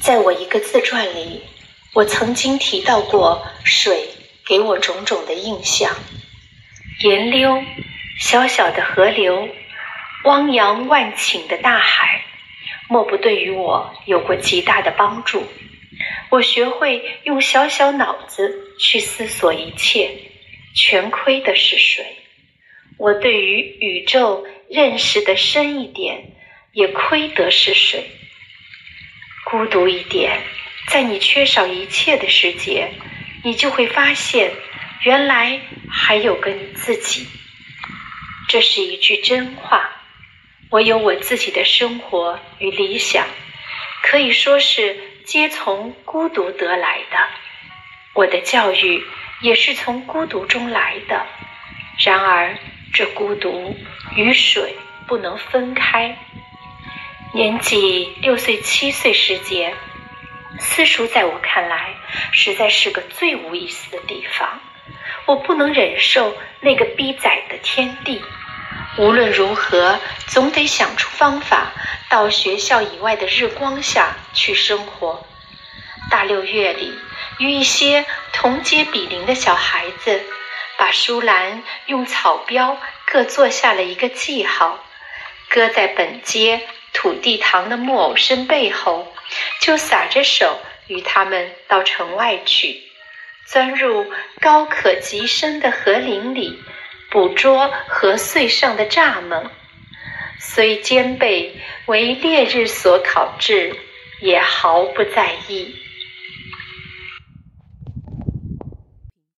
在我一个自传里，我曾经提到过水给我种种的印象：岩溜、小小的河流、汪洋万顷的大海，莫不对于我有过极大的帮助。我学会用小小脑子去思索一切，全亏的是水。我对于宇宙认识的深一点，也亏得是水。孤独一点，在你缺少一切的时节，你就会发现，原来还有个你自己。这是一句真话。我有我自己的生活与理想，可以说是皆从孤独得来的。我的教育也是从孤独中来的。然而，这孤独与水不能分开。年纪六岁、七岁时节，私塾在我看来实在是个最无意思的地方。我不能忍受那个逼窄的天地，无论如何，总得想出方法到学校以外的日光下去生活。大六月里，与一些同街比邻的小孩子，把书栏用草标各做下了一个记号，搁在本街。土地堂的木偶身背后，就撒着手与他们到城外去，钻入高可及深的河林里，捕捉河穗上的蚱蜢。虽肩背为烈日所烤制，也毫不在意。